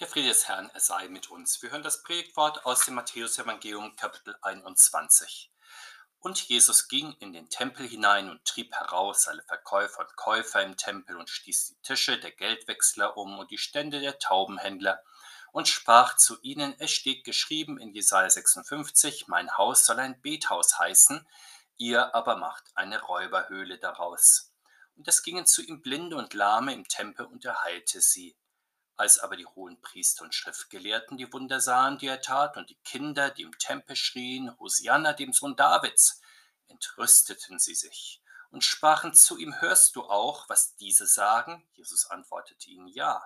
Der Friede des Herrn, er sei mit uns. Wir hören das Predigtwort aus dem Matthäus-Evangelium, Kapitel 21. Und Jesus ging in den Tempel hinein und trieb heraus alle Verkäufer und Käufer im Tempel und stieß die Tische der Geldwechsler um und die Stände der Taubenhändler und sprach zu ihnen: Es steht geschrieben in Jesaja 56, mein Haus soll ein Bethaus heißen, ihr aber macht eine Räuberhöhle daraus. Und es gingen zu ihm Blinde und Lahme im Tempel und er heilte sie. Als aber die hohen Priester und Schriftgelehrten die Wunder sahen, die er tat, und die Kinder, die im Tempel schrien, Hosianna, dem Sohn Davids, entrüsteten sie sich und sprachen zu ihm, hörst du auch, was diese sagen? Jesus antwortete ihnen, ja.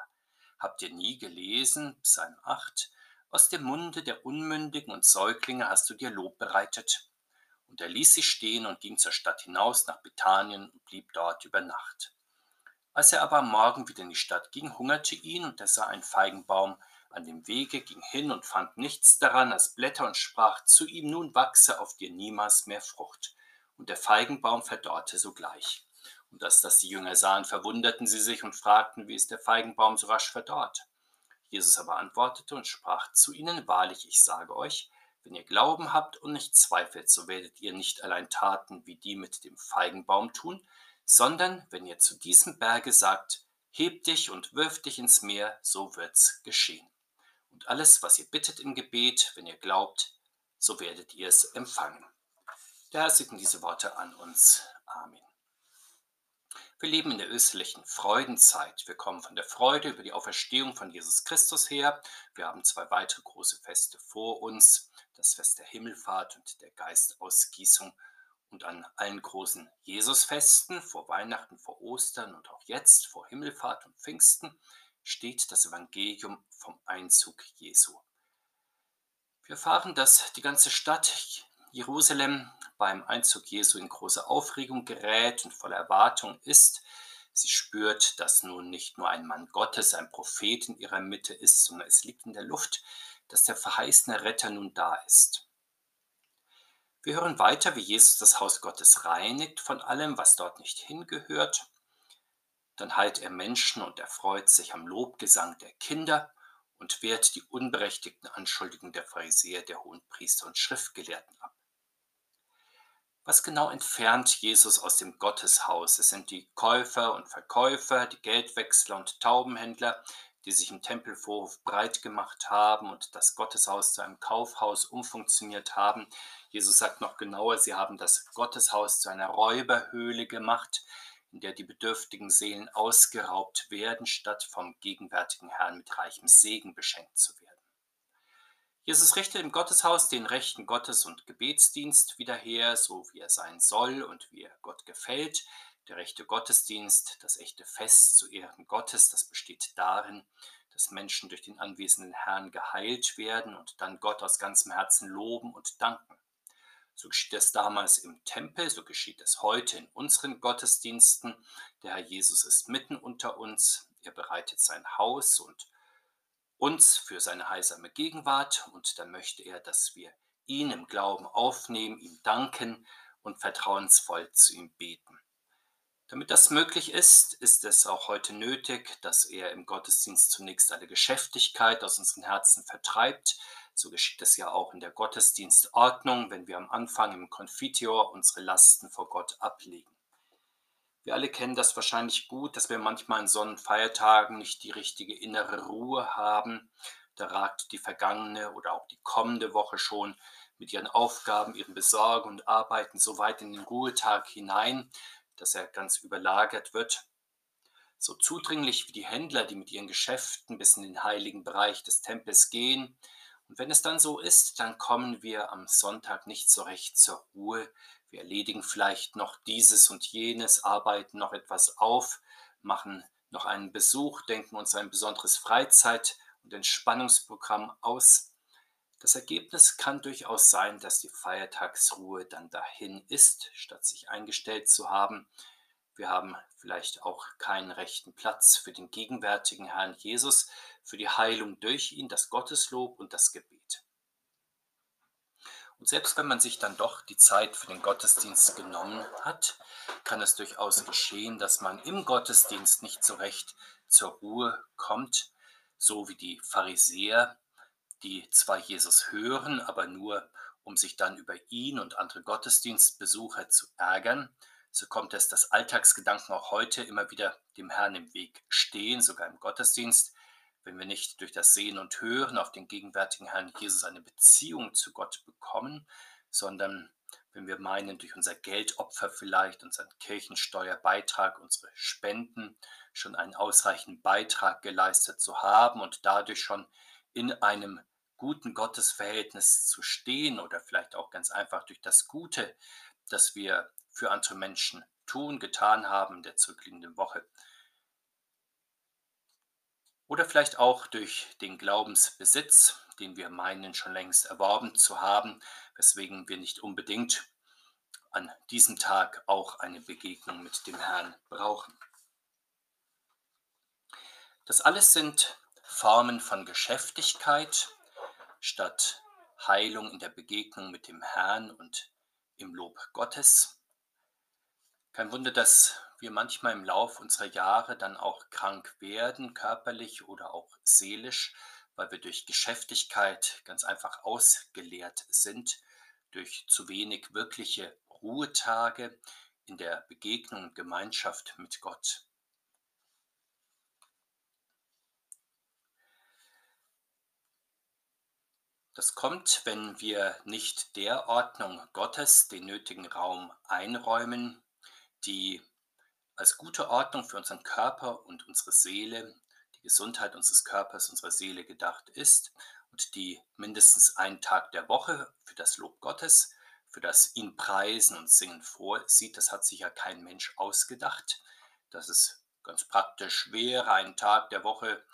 Habt ihr nie gelesen, Psalm 8, aus dem Munde der Unmündigen und Säuglinge hast du dir Lob bereitet. Und er ließ sie stehen und ging zur Stadt hinaus nach Bethanien und blieb dort über Nacht. Als er aber am Morgen wieder in die Stadt ging, hungerte ihn, und er sah einen Feigenbaum an dem Wege, ging hin und fand nichts daran als Blätter und sprach zu ihm, nun wachse auf dir niemals mehr Frucht. Und der Feigenbaum verdorrte sogleich. Und als das die Jünger sahen, verwunderten sie sich und fragten, wie ist der Feigenbaum so rasch verdorrt? Jesus aber antwortete und sprach zu ihnen, wahrlich, ich sage euch, wenn ihr Glauben habt und nicht zweifelt, so werdet ihr nicht allein Taten wie die mit dem Feigenbaum tun, sondern wenn ihr zu diesem Berge sagt, heb dich und wirf dich ins Meer, so wird's geschehen. Und alles, was ihr bittet im Gebet, wenn ihr glaubt, so werdet ihr es empfangen. Der Herr segne diese Worte an uns. Amen. Wir leben in der österlichen Freudenzeit. Wir kommen von der Freude über die Auferstehung von Jesus Christus her. Wir haben zwei weitere große Feste vor uns, das Fest der Himmelfahrt und der Geistausgießung und an allen großen Jesusfesten, vor Weihnachten, vor Ostern und auch jetzt vor Himmelfahrt und Pfingsten, steht das Evangelium vom Einzug Jesu. Wir erfahren, dass die ganze Stadt Jerusalem beim Einzug Jesu in große Aufregung gerät und voller Erwartung ist. Sie spürt, dass nun nicht nur ein Mann Gottes, ein Prophet in ihrer Mitte ist, sondern es liegt in der Luft, dass der verheißene Retter nun da ist. Wir hören weiter, wie Jesus das Haus Gottes reinigt von allem, was dort nicht hingehört. Dann heilt er Menschen und erfreut sich am Lobgesang der Kinder und wehrt die unberechtigten Anschuldigungen der Pharisäer, der Hohenpriester und Schriftgelehrten ab. Was genau entfernt Jesus aus dem Gotteshaus? Es sind die Käufer und Verkäufer, die Geldwechsler und Taubenhändler, die sich im Tempelvorhof breit gemacht haben und das Gotteshaus zu einem Kaufhaus umfunktioniert haben. Jesus sagt noch genauer, sie haben das Gotteshaus zu einer Räuberhöhle gemacht, in der die bedürftigen Seelen ausgeraubt werden, statt vom gegenwärtigen Herrn mit reichem Segen beschenkt zu werden. Jesus richtet im Gotteshaus den rechten Gottes- und Gebetsdienst wieder her, so wie er sein soll und wie er Gott gefällt. Der rechte Gottesdienst, das echte Fest zu Ehren Gottes, das besteht darin, dass Menschen durch den anwesenden Herrn geheilt werden und dann Gott aus ganzem Herzen loben und danken. So geschieht es damals im Tempel, so geschieht es heute in unseren Gottesdiensten. Der Herr Jesus ist mitten unter uns, er bereitet sein Haus und uns für seine heilsame Gegenwart und dann möchte er, dass wir ihn im Glauben aufnehmen, ihm danken und vertrauensvoll zu ihm beten. Damit das möglich ist, ist es auch heute nötig, dass er im Gottesdienst zunächst alle Geschäftigkeit aus unseren Herzen vertreibt. So geschieht es ja auch in der Gottesdienstordnung, wenn wir am Anfang im Konfitior unsere Lasten vor Gott ablegen. Wir alle kennen das wahrscheinlich gut, dass wir manchmal an Sonnenfeiertagen nicht die richtige innere Ruhe haben. Da ragt die vergangene oder auch die kommende Woche schon mit ihren Aufgaben, ihren Besorgen und Arbeiten so weit in den Ruhetag hinein, dass er ganz überlagert wird. So zudringlich wie die Händler, die mit ihren Geschäften bis in den heiligen Bereich des Tempels gehen. Und wenn es dann so ist, dann kommen wir am Sonntag nicht so recht zur Ruhe. Wir erledigen vielleicht noch dieses und jenes, arbeiten noch etwas auf, machen noch einen Besuch, denken uns ein besonderes Freizeit- und Entspannungsprogramm aus. Das Ergebnis kann durchaus sein, dass die Feiertagsruhe dann dahin ist, statt sich eingestellt zu haben. Wir haben vielleicht auch keinen rechten Platz für den gegenwärtigen Herrn Jesus, für die Heilung durch ihn, das Gotteslob und das Gebet. Und selbst wenn man sich dann doch die Zeit für den Gottesdienst genommen hat, kann es durchaus geschehen, dass man im Gottesdienst nicht so recht zur Ruhe kommt so wie die Pharisäer, die zwar Jesus hören, aber nur um sich dann über ihn und andere Gottesdienstbesucher zu ärgern, so kommt es, dass Alltagsgedanken auch heute immer wieder dem Herrn im Weg stehen, sogar im Gottesdienst, wenn wir nicht durch das Sehen und Hören auf den gegenwärtigen Herrn Jesus eine Beziehung zu Gott bekommen, sondern wenn wir meinen, durch unser Geldopfer vielleicht, unseren Kirchensteuerbeitrag, unsere Spenden schon einen ausreichenden Beitrag geleistet zu haben und dadurch schon in einem guten Gottesverhältnis zu stehen oder vielleicht auch ganz einfach durch das Gute, das wir für andere Menschen tun, getan haben der zurückliegenden Woche. Oder vielleicht auch durch den Glaubensbesitz, den wir meinen schon längst erworben zu haben, weswegen wir nicht unbedingt an diesem Tag auch eine Begegnung mit dem Herrn brauchen. Das alles sind Formen von Geschäftigkeit statt Heilung in der Begegnung mit dem Herrn und im Lob Gottes. Kein Wunder, dass wir manchmal im Lauf unserer Jahre dann auch krank werden, körperlich oder auch seelisch, weil wir durch Geschäftigkeit ganz einfach ausgeleert sind, durch zu wenig wirkliche Ruhetage in der Begegnung und Gemeinschaft mit Gott. Das kommt, wenn wir nicht der Ordnung Gottes den nötigen Raum einräumen, die als gute Ordnung für unseren Körper und unsere Seele, die Gesundheit unseres Körpers, unserer Seele gedacht ist und die mindestens einen Tag der Woche für das Lob Gottes, für das ihn preisen und singen vorsieht. Das hat sich ja kein Mensch ausgedacht. Das ist ganz praktisch wäre, einen Tag der Woche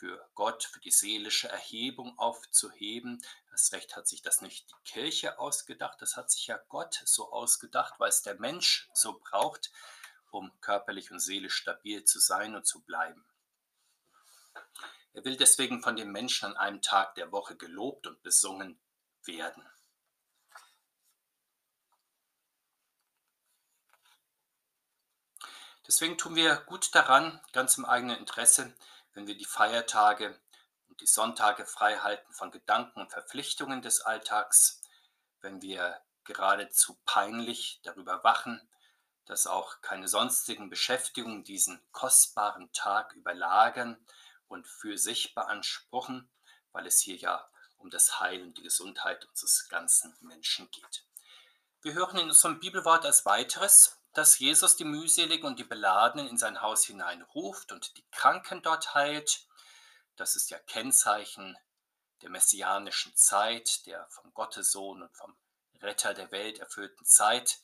für Gott, für die seelische Erhebung aufzuheben. Das Recht hat sich das nicht die Kirche ausgedacht, das hat sich ja Gott so ausgedacht, weil es der Mensch so braucht, um körperlich und seelisch stabil zu sein und zu bleiben. Er will deswegen von dem Menschen an einem Tag der Woche gelobt und besungen werden. Deswegen tun wir gut daran, ganz im eigenen Interesse, wenn wir die Feiertage und die Sonntage frei halten von Gedanken und Verpflichtungen des Alltags, wenn wir geradezu peinlich darüber wachen, dass auch keine sonstigen Beschäftigungen diesen kostbaren Tag überlagern und für sich beanspruchen, weil es hier ja um das Heil und die Gesundheit unseres ganzen Menschen geht. Wir hören in unserem Bibelwort als weiteres, dass Jesus die mühseligen und die Beladenen in sein Haus hineinruft und die Kranken dort heilt. Das ist ja Kennzeichen der messianischen Zeit, der vom Gottessohn und vom Retter der Welt erfüllten Zeit,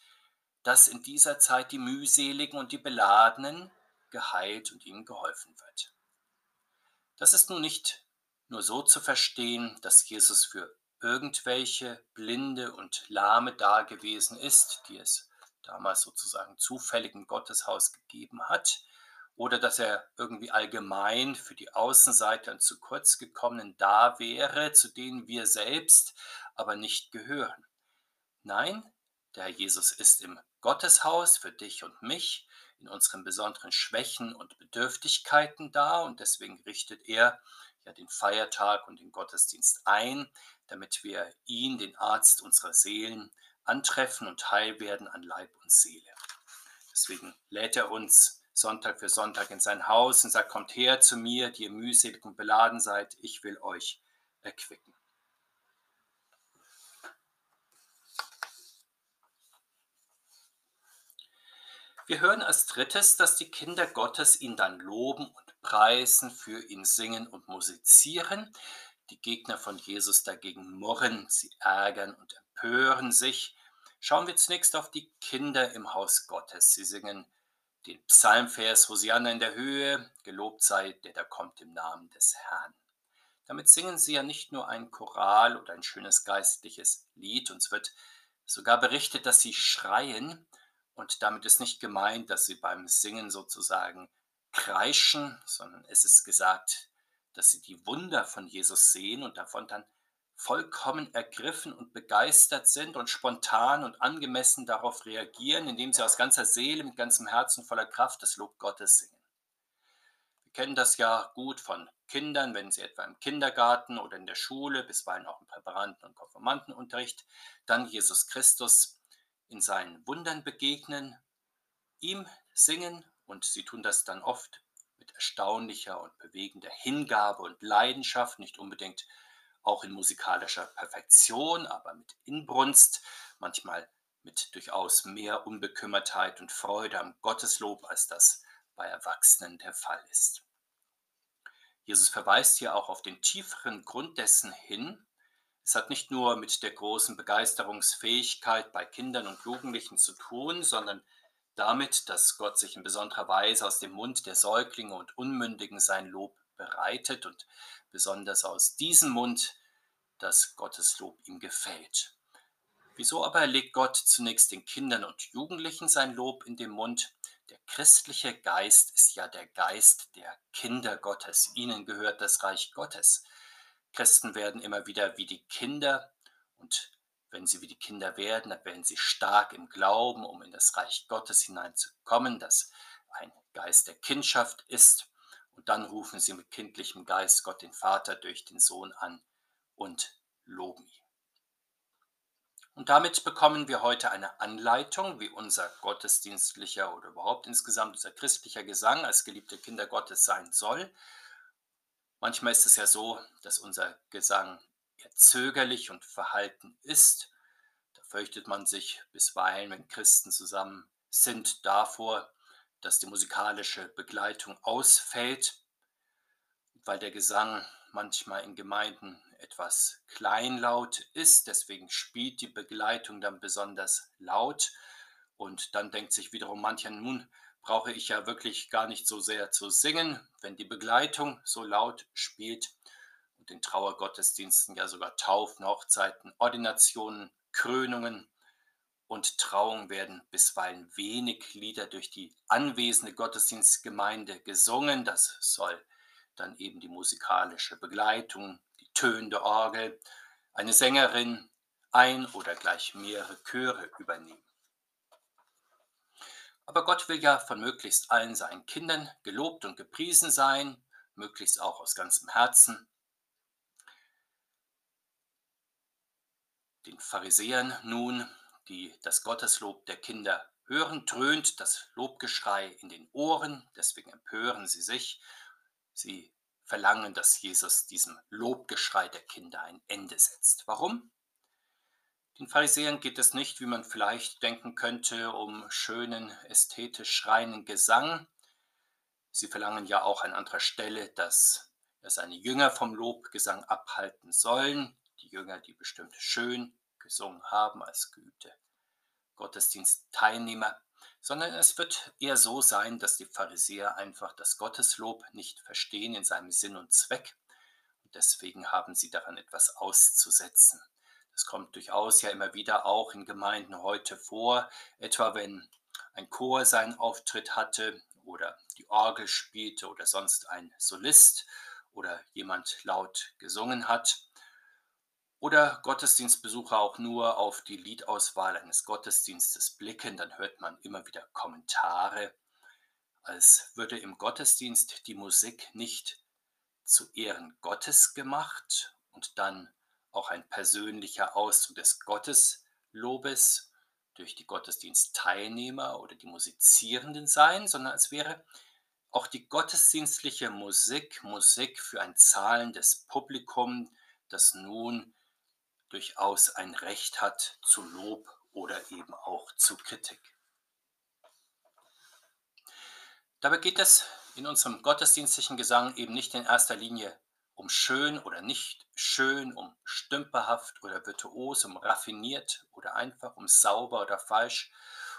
dass in dieser Zeit die mühseligen und die Beladenen geheilt und ihnen geholfen wird. Das ist nun nicht nur so zu verstehen, dass Jesus für irgendwelche Blinde und Lahme dagewesen ist, die es damals sozusagen zufällig im Gotteshaus gegeben hat, oder dass er irgendwie allgemein für die Außenseiter und zu kurz gekommenen da wäre, zu denen wir selbst aber nicht gehören. Nein, der Herr Jesus ist im Gotteshaus für dich und mich in unseren besonderen Schwächen und Bedürftigkeiten da und deswegen richtet er ja den Feiertag und den Gottesdienst ein, damit wir ihn, den Arzt unserer Seelen, antreffen und heil werden an Leib und Seele. Deswegen lädt er uns Sonntag für Sonntag in sein Haus und sagt, kommt her zu mir, die ihr mühselig und beladen seid, ich will euch erquicken. Wir hören als drittes, dass die Kinder Gottes ihn dann loben und preisen, für ihn singen und musizieren. Die Gegner von Jesus dagegen murren, sie ärgern und empören sich Schauen wir zunächst auf die Kinder im Haus Gottes. Sie singen den Psalmvers Hosianna in der Höhe, gelobt sei, der da kommt im Namen des Herrn. Damit singen sie ja nicht nur ein Choral oder ein schönes geistliches Lied, uns wird sogar berichtet, dass sie schreien und damit ist nicht gemeint, dass sie beim Singen sozusagen kreischen, sondern es ist gesagt, dass sie die Wunder von Jesus sehen und davon dann vollkommen ergriffen und begeistert sind und spontan und angemessen darauf reagieren, indem sie aus ganzer Seele, mit ganzem Herzen voller Kraft das Lob Gottes singen. Wir kennen das ja gut von Kindern, wenn sie etwa im Kindergarten oder in der Schule, bisweilen auch im Präparanten- und Konformantenunterricht, dann Jesus Christus in seinen Wundern begegnen, ihm singen und sie tun das dann oft erstaunlicher und bewegender Hingabe und Leidenschaft, nicht unbedingt auch in musikalischer Perfektion, aber mit Inbrunst, manchmal mit durchaus mehr Unbekümmertheit und Freude am Gotteslob, als das bei Erwachsenen der Fall ist. Jesus verweist hier auch auf den tieferen Grund dessen hin. Es hat nicht nur mit der großen Begeisterungsfähigkeit bei Kindern und Jugendlichen zu tun, sondern damit, dass Gott sich in besonderer Weise aus dem Mund der Säuglinge und Unmündigen sein Lob bereitet und besonders aus diesem Mund das Gotteslob ihm gefällt. Wieso aber legt Gott zunächst den Kindern und Jugendlichen sein Lob in den Mund? Der christliche Geist ist ja der Geist der Kinder Gottes. Ihnen gehört das Reich Gottes. Christen werden immer wieder wie die Kinder und wenn sie wie die Kinder werden, dann werden sie stark im Glauben, um in das Reich Gottes hineinzukommen, das ein Geist der Kindschaft ist. Und dann rufen sie mit kindlichem Geist Gott den Vater durch den Sohn an und loben ihn. Und damit bekommen wir heute eine Anleitung, wie unser gottesdienstlicher oder überhaupt insgesamt unser christlicher Gesang als geliebte Kinder Gottes sein soll. Manchmal ist es ja so, dass unser Gesang eher zögerlich und verhalten ist. Da fürchtet man sich bisweilen, wenn Christen zusammen sind, davor, dass die musikalische Begleitung ausfällt, weil der Gesang manchmal in Gemeinden etwas kleinlaut ist. Deswegen spielt die Begleitung dann besonders laut. Und dann denkt sich wiederum mancher, nun brauche ich ja wirklich gar nicht so sehr zu singen, wenn die Begleitung so laut spielt. In Trauergottesdiensten ja sogar Taufen, Hochzeiten, Ordinationen, Krönungen und Trauung werden bisweilen wenig Lieder durch die anwesende Gottesdienstgemeinde gesungen. Das soll dann eben die musikalische Begleitung tönende Orgel, eine Sängerin, ein oder gleich mehrere Chöre übernehmen. Aber Gott will ja von möglichst allen seinen Kindern gelobt und gepriesen sein, möglichst auch aus ganzem Herzen. Den Pharisäern nun, die das Gotteslob der Kinder hören, dröhnt das Lobgeschrei in den Ohren, deswegen empören sie sich. Sie verlangen, dass Jesus diesem Lobgeschrei der Kinder ein Ende setzt. Warum? Den Pharisäern geht es nicht, wie man vielleicht denken könnte, um schönen, ästhetisch reinen Gesang. Sie verlangen ja auch an anderer Stelle, dass er seine Jünger vom Lobgesang abhalten sollen. Die Jünger, die bestimmt schön gesungen haben als geübte Gottesdienstteilnehmer sondern es wird eher so sein, dass die Pharisäer einfach das Gotteslob nicht verstehen in seinem Sinn und Zweck und deswegen haben sie daran etwas auszusetzen. Das kommt durchaus ja immer wieder auch in Gemeinden heute vor, etwa wenn ein Chor seinen Auftritt hatte oder die Orgel spielte oder sonst ein Solist oder jemand laut gesungen hat oder Gottesdienstbesucher auch nur auf die Liedauswahl eines Gottesdienstes blicken, dann hört man immer wieder Kommentare, als würde im Gottesdienst die Musik nicht zu Ehren Gottes gemacht und dann auch ein persönlicher Ausdruck des Gotteslobes durch die Gottesdienstteilnehmer oder die Musizierenden sein, sondern als wäre auch die gottesdienstliche Musik Musik für ein zahlendes Publikum, das nun durchaus ein Recht hat zu Lob oder eben auch zu Kritik. Dabei geht es in unserem gottesdienstlichen Gesang eben nicht in erster Linie um schön oder nicht schön, um stümperhaft oder virtuos, um raffiniert oder einfach, um sauber oder falsch,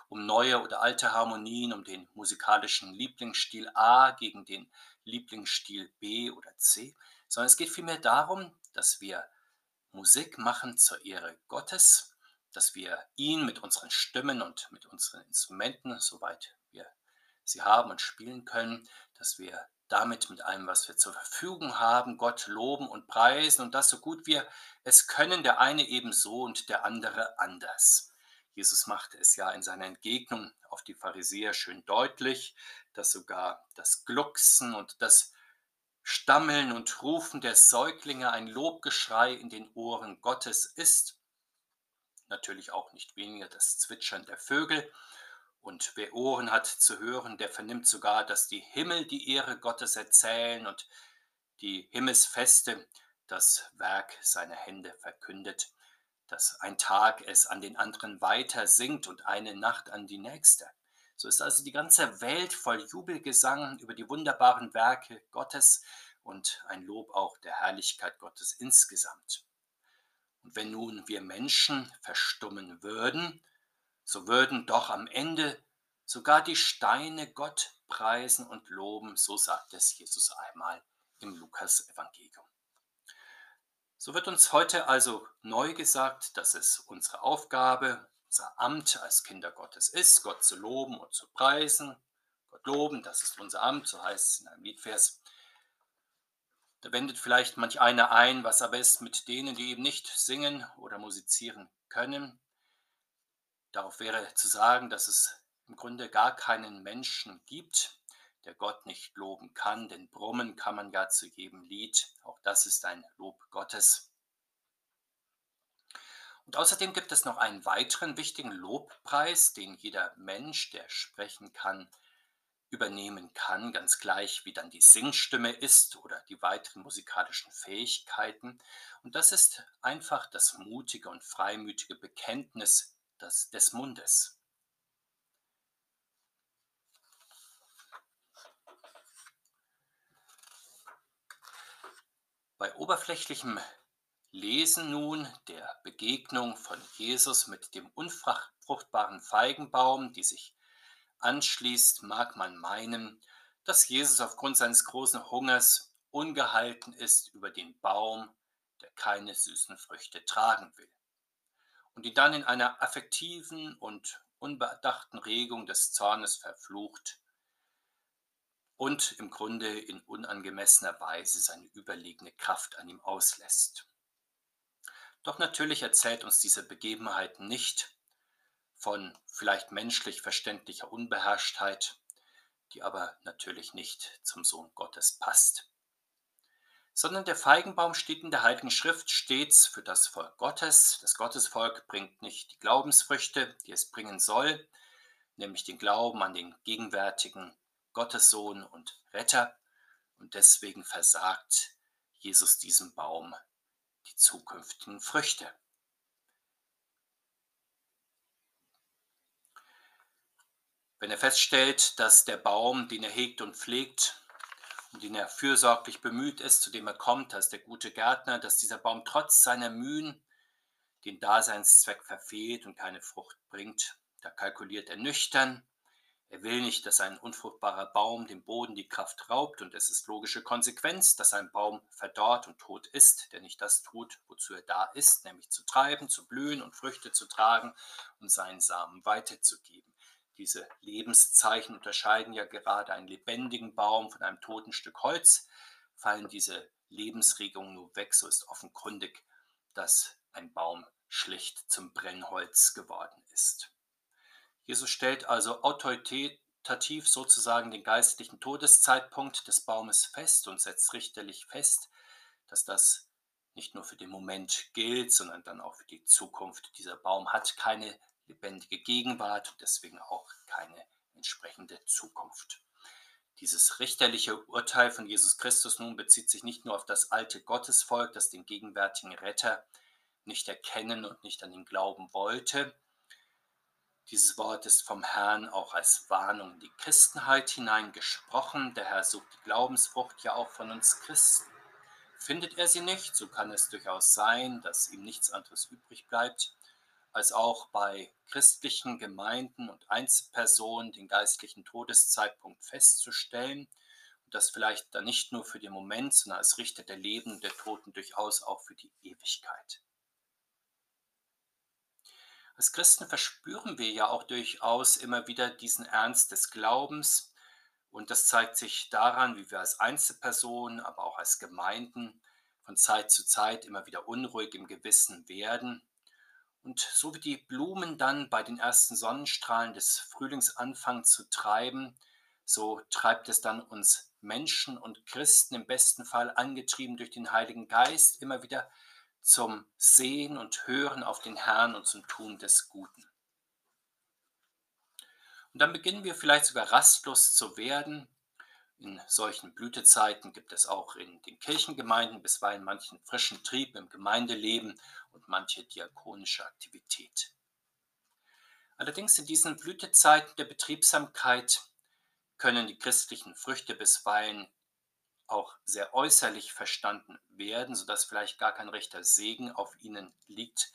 um neue oder alte Harmonien, um den musikalischen Lieblingsstil A gegen den Lieblingsstil B oder C, sondern es geht vielmehr darum, dass wir Musik machen zur Ehre Gottes, dass wir ihn mit unseren Stimmen und mit unseren Instrumenten, soweit wir sie haben und spielen können, dass wir damit mit allem, was wir zur Verfügung haben, Gott loben und preisen und das so gut wir es können, der eine eben so und der andere anders. Jesus machte es ja in seiner Entgegnung auf die Pharisäer schön deutlich, dass sogar das Glucksen und das Stammeln und Rufen der Säuglinge ein Lobgeschrei in den Ohren Gottes ist. Natürlich auch nicht weniger das Zwitschern der Vögel. Und wer Ohren hat zu hören, der vernimmt sogar, dass die Himmel die Ehre Gottes erzählen und die Himmelsfeste das Werk seiner Hände verkündet, dass ein Tag es an den anderen weiter singt und eine Nacht an die nächste. So ist also die ganze Welt voll Jubelgesang über die wunderbaren Werke Gottes und ein Lob auch der Herrlichkeit Gottes insgesamt. Und wenn nun wir Menschen verstummen würden, so würden doch am Ende sogar die Steine Gott preisen und loben, so sagt es Jesus einmal im Lukas-Evangelium. So wird uns heute also neu gesagt, dass es unsere Aufgabe, unser Amt als Kinder Gottes ist, Gott zu loben und zu preisen. Gott loben, das ist unser Amt, so heißt es in einem Liedvers. Da wendet vielleicht manch einer ein, was aber ist mit denen, die eben nicht singen oder musizieren können. Darauf wäre zu sagen, dass es im Grunde gar keinen Menschen gibt, der Gott nicht loben kann, denn brummen kann man ja zu jedem Lied. Auch das ist ein Lob Gottes. Und außerdem gibt es noch einen weiteren wichtigen Lobpreis, den jeder Mensch, der sprechen kann, übernehmen kann, ganz gleich wie dann die Singstimme ist oder die weiteren musikalischen Fähigkeiten. Und das ist einfach das mutige und freimütige Bekenntnis des, des Mundes. Bei oberflächlichem Lesen nun der Begegnung von Jesus mit dem unfruchtbaren Feigenbaum, die sich anschließt, mag man meinen, dass Jesus aufgrund seines großen Hungers ungehalten ist über den Baum, der keine süßen Früchte tragen will. Und die dann in einer affektiven und unbedachten Regung des Zornes verflucht und im Grunde in unangemessener Weise seine überlegene Kraft an ihm auslässt. Doch natürlich erzählt uns diese Begebenheit nicht von vielleicht menschlich verständlicher Unbeherrschtheit, die aber natürlich nicht zum Sohn Gottes passt. Sondern der Feigenbaum steht in der Heiligen Schrift stets für das Volk Gottes. Das Gottesvolk bringt nicht die Glaubensfrüchte, die es bringen soll, nämlich den Glauben an den gegenwärtigen Gottessohn und Retter. Und deswegen versagt Jesus diesem Baum die zukünftigen Früchte. Wenn er feststellt, dass der Baum, den er hegt und pflegt und den er fürsorglich bemüht ist, zu dem er kommt, als der gute Gärtner, dass dieser Baum trotz seiner Mühen den Daseinszweck verfehlt und keine Frucht bringt, da kalkuliert er nüchtern er will nicht, dass ein unfruchtbarer Baum dem Boden die Kraft raubt, und es ist logische Konsequenz, dass ein Baum verdorrt und tot ist, der nicht das tut, wozu er da ist, nämlich zu treiben, zu blühen und Früchte zu tragen und seinen Samen weiterzugeben. Diese Lebenszeichen unterscheiden ja gerade einen lebendigen Baum von einem toten Stück Holz. Fallen diese Lebensregungen nur weg, so ist offenkundig, dass ein Baum schlicht zum Brennholz geworden ist. Jesus stellt also autoritativ sozusagen den geistlichen Todeszeitpunkt des Baumes fest und setzt richterlich fest, dass das nicht nur für den Moment gilt, sondern dann auch für die Zukunft. Dieser Baum hat keine lebendige Gegenwart und deswegen auch keine entsprechende Zukunft. Dieses richterliche Urteil von Jesus Christus nun bezieht sich nicht nur auf das alte Gottesvolk, das den gegenwärtigen Retter nicht erkennen und nicht an ihn glauben wollte, dieses Wort ist vom Herrn auch als Warnung in die Christenheit hineingesprochen. Der Herr sucht die Glaubensfrucht ja auch von uns Christen. Findet er sie nicht, so kann es durchaus sein, dass ihm nichts anderes übrig bleibt, als auch bei christlichen Gemeinden und Einzelpersonen den geistlichen Todeszeitpunkt festzustellen und das vielleicht dann nicht nur für den Moment, sondern als Richter der Leben und der Toten durchaus auch für die Ewigkeit. Als Christen verspüren wir ja auch durchaus immer wieder diesen Ernst des Glaubens. Und das zeigt sich daran, wie wir als Einzelpersonen, aber auch als Gemeinden von Zeit zu Zeit immer wieder unruhig im Gewissen werden. Und so wie die Blumen dann bei den ersten Sonnenstrahlen des Frühlings anfangen zu treiben, so treibt es dann uns Menschen und Christen im besten Fall angetrieben durch den Heiligen Geist immer wieder zum Sehen und Hören auf den Herrn und zum Tun des Guten. Und dann beginnen wir vielleicht sogar rastlos zu werden. In solchen Blütezeiten gibt es auch in den Kirchengemeinden bisweilen manchen frischen Trieb im Gemeindeleben und manche diakonische Aktivität. Allerdings in diesen Blütezeiten der Betriebsamkeit können die christlichen Früchte bisweilen auch sehr äußerlich verstanden werden, sodass vielleicht gar kein rechter Segen auf ihnen liegt,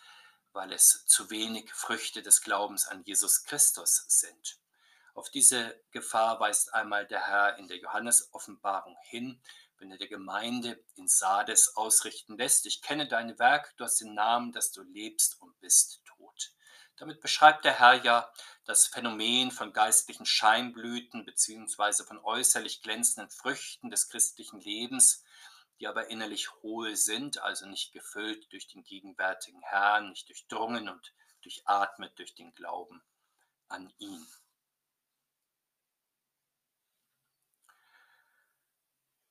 weil es zu wenig Früchte des Glaubens an Jesus Christus sind. Auf diese Gefahr weist einmal der Herr in der Johannes-Offenbarung hin, wenn er der Gemeinde in Sardes ausrichten lässt, ich kenne deine Werke, du hast den Namen, dass du lebst und bist. Damit beschreibt der Herr ja das Phänomen von geistlichen Scheinblüten bzw. von äußerlich glänzenden Früchten des christlichen Lebens, die aber innerlich hohl sind, also nicht gefüllt durch den gegenwärtigen Herrn, nicht durchdrungen und durchatmet durch den Glauben an ihn.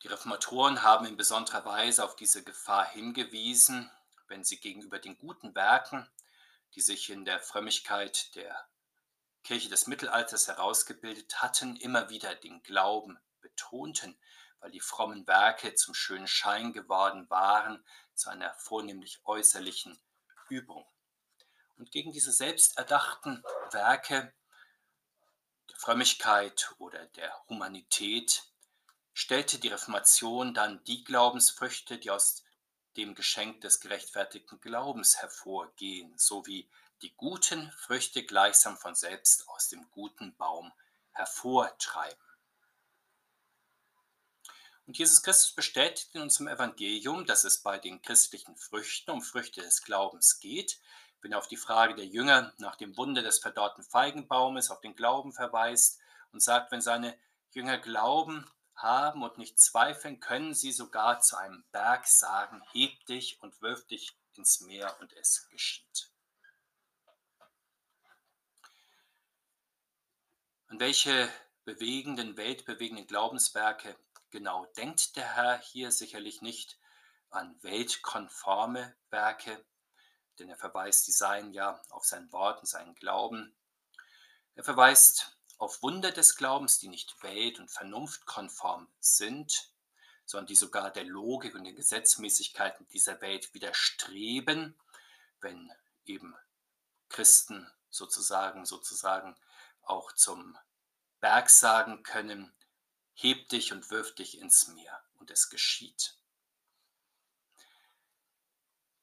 Die Reformatoren haben in besonderer Weise auf diese Gefahr hingewiesen, wenn sie gegenüber den guten Werken, die sich in der Frömmigkeit der Kirche des Mittelalters herausgebildet hatten, immer wieder den Glauben betonten, weil die frommen Werke zum schönen Schein geworden waren, zu einer vornehmlich äußerlichen Übung. Und gegen diese selbsterdachten Werke der Frömmigkeit oder der Humanität stellte die Reformation dann die Glaubensfrüchte, die aus dem Geschenk des gerechtfertigten Glaubens hervorgehen, sowie die guten Früchte gleichsam von selbst aus dem guten Baum hervortreiben. Und Jesus Christus bestätigt in unserem Evangelium, dass es bei den christlichen Früchten um Früchte des Glaubens geht, wenn er auf die Frage der Jünger nach dem Wunder des verdorrten Feigenbaumes auf den Glauben verweist und sagt, wenn seine Jünger glauben, haben und nicht zweifeln, können sie sogar zu einem Berg sagen, heb dich und wirf dich ins Meer und es geschieht. An welche bewegenden, weltbewegenden Glaubenswerke genau denkt der Herr hier sicherlich nicht an weltkonforme Werke, denn er verweist die Seien ja auf sein Wort und seinen Glauben. Er verweist auf Wunder des Glaubens, die nicht welt- und vernunftkonform sind, sondern die sogar der Logik und den Gesetzmäßigkeiten dieser Welt widerstreben, wenn eben Christen sozusagen, sozusagen auch zum Berg sagen können, heb dich und wirf dich ins Meer und es geschieht.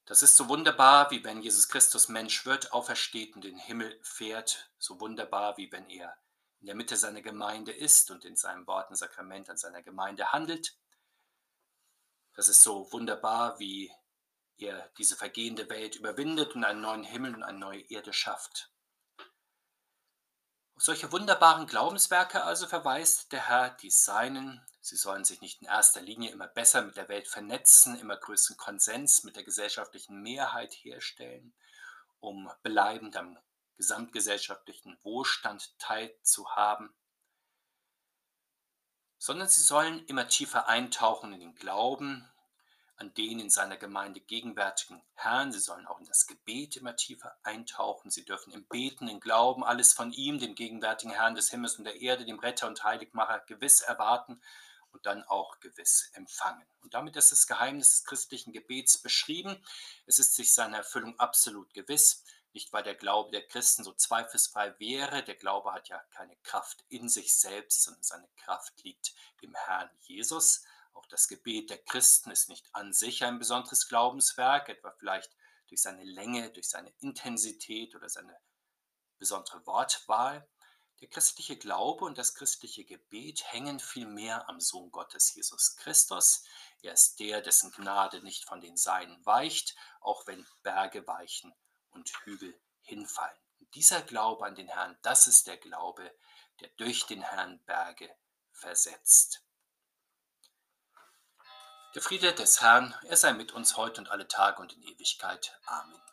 Das ist so wunderbar, wie wenn Jesus Christus Mensch wird, aufersteht und in den Himmel fährt, so wunderbar, wie wenn er in der Mitte seiner Gemeinde ist und in seinem Wort und Sakrament an seiner Gemeinde handelt. Das ist so wunderbar, wie er diese vergehende Welt überwindet und einen neuen Himmel und eine neue Erde schafft. Auf solche wunderbaren Glaubenswerke also verweist der Herr die Seinen. Sie sollen sich nicht in erster Linie immer besser mit der Welt vernetzen, immer größeren Konsens mit der gesellschaftlichen Mehrheit herstellen, um bleibend am gesamtgesellschaftlichen Wohlstand teilzuhaben, sondern sie sollen immer tiefer eintauchen in den Glauben an den in seiner Gemeinde gegenwärtigen Herrn. Sie sollen auch in das Gebet immer tiefer eintauchen. Sie dürfen im Beten, im Glauben alles von ihm, dem gegenwärtigen Herrn des Himmels und der Erde, dem Retter und Heiligmacher, gewiss erwarten und dann auch gewiss empfangen. Und damit ist das Geheimnis des christlichen Gebets beschrieben. Es ist sich seiner Erfüllung absolut gewiss. Nicht weil der Glaube der Christen so zweifelsfrei wäre, der Glaube hat ja keine Kraft in sich selbst, sondern seine Kraft liegt im Herrn Jesus. Auch das Gebet der Christen ist nicht an sich ein besonderes Glaubenswerk, etwa vielleicht durch seine Länge, durch seine Intensität oder seine besondere Wortwahl. Der christliche Glaube und das christliche Gebet hängen vielmehr am Sohn Gottes Jesus Christus. Er ist der, dessen Gnade nicht von den Seinen weicht, auch wenn Berge weichen und Hügel hinfallen. Und dieser Glaube an den Herrn, das ist der Glaube, der durch den Herrn Berge versetzt. Der Friede des Herrn, er sei mit uns heute und alle Tage und in Ewigkeit. Amen.